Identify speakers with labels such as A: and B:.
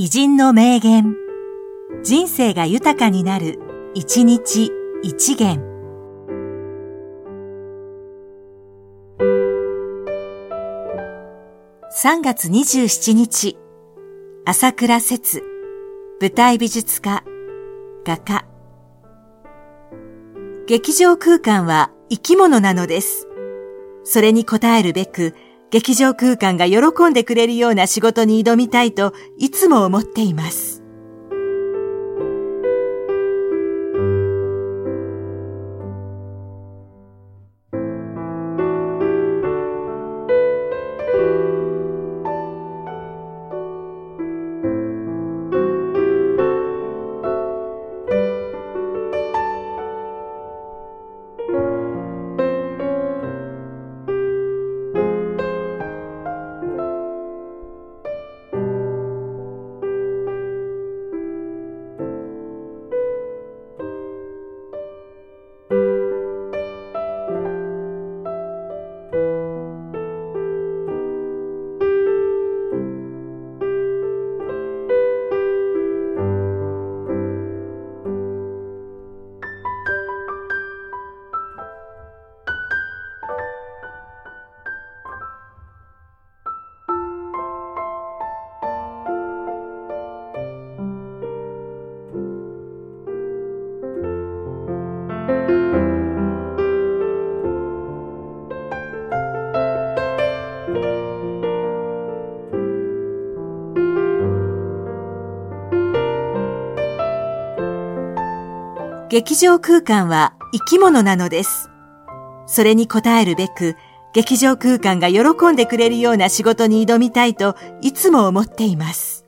A: 偉人の名言。人生が豊かになる、一日一元。3月27日、朝倉節、舞台美術家、画家。劇場空間は生き物なのです。それに応えるべく、劇場空間が喜んでくれるような仕事に挑みたいといつも思っています。劇場空間は生き物なのです。それに応えるべく、劇場空間が喜んでくれるような仕事に挑みたいといつも思っています。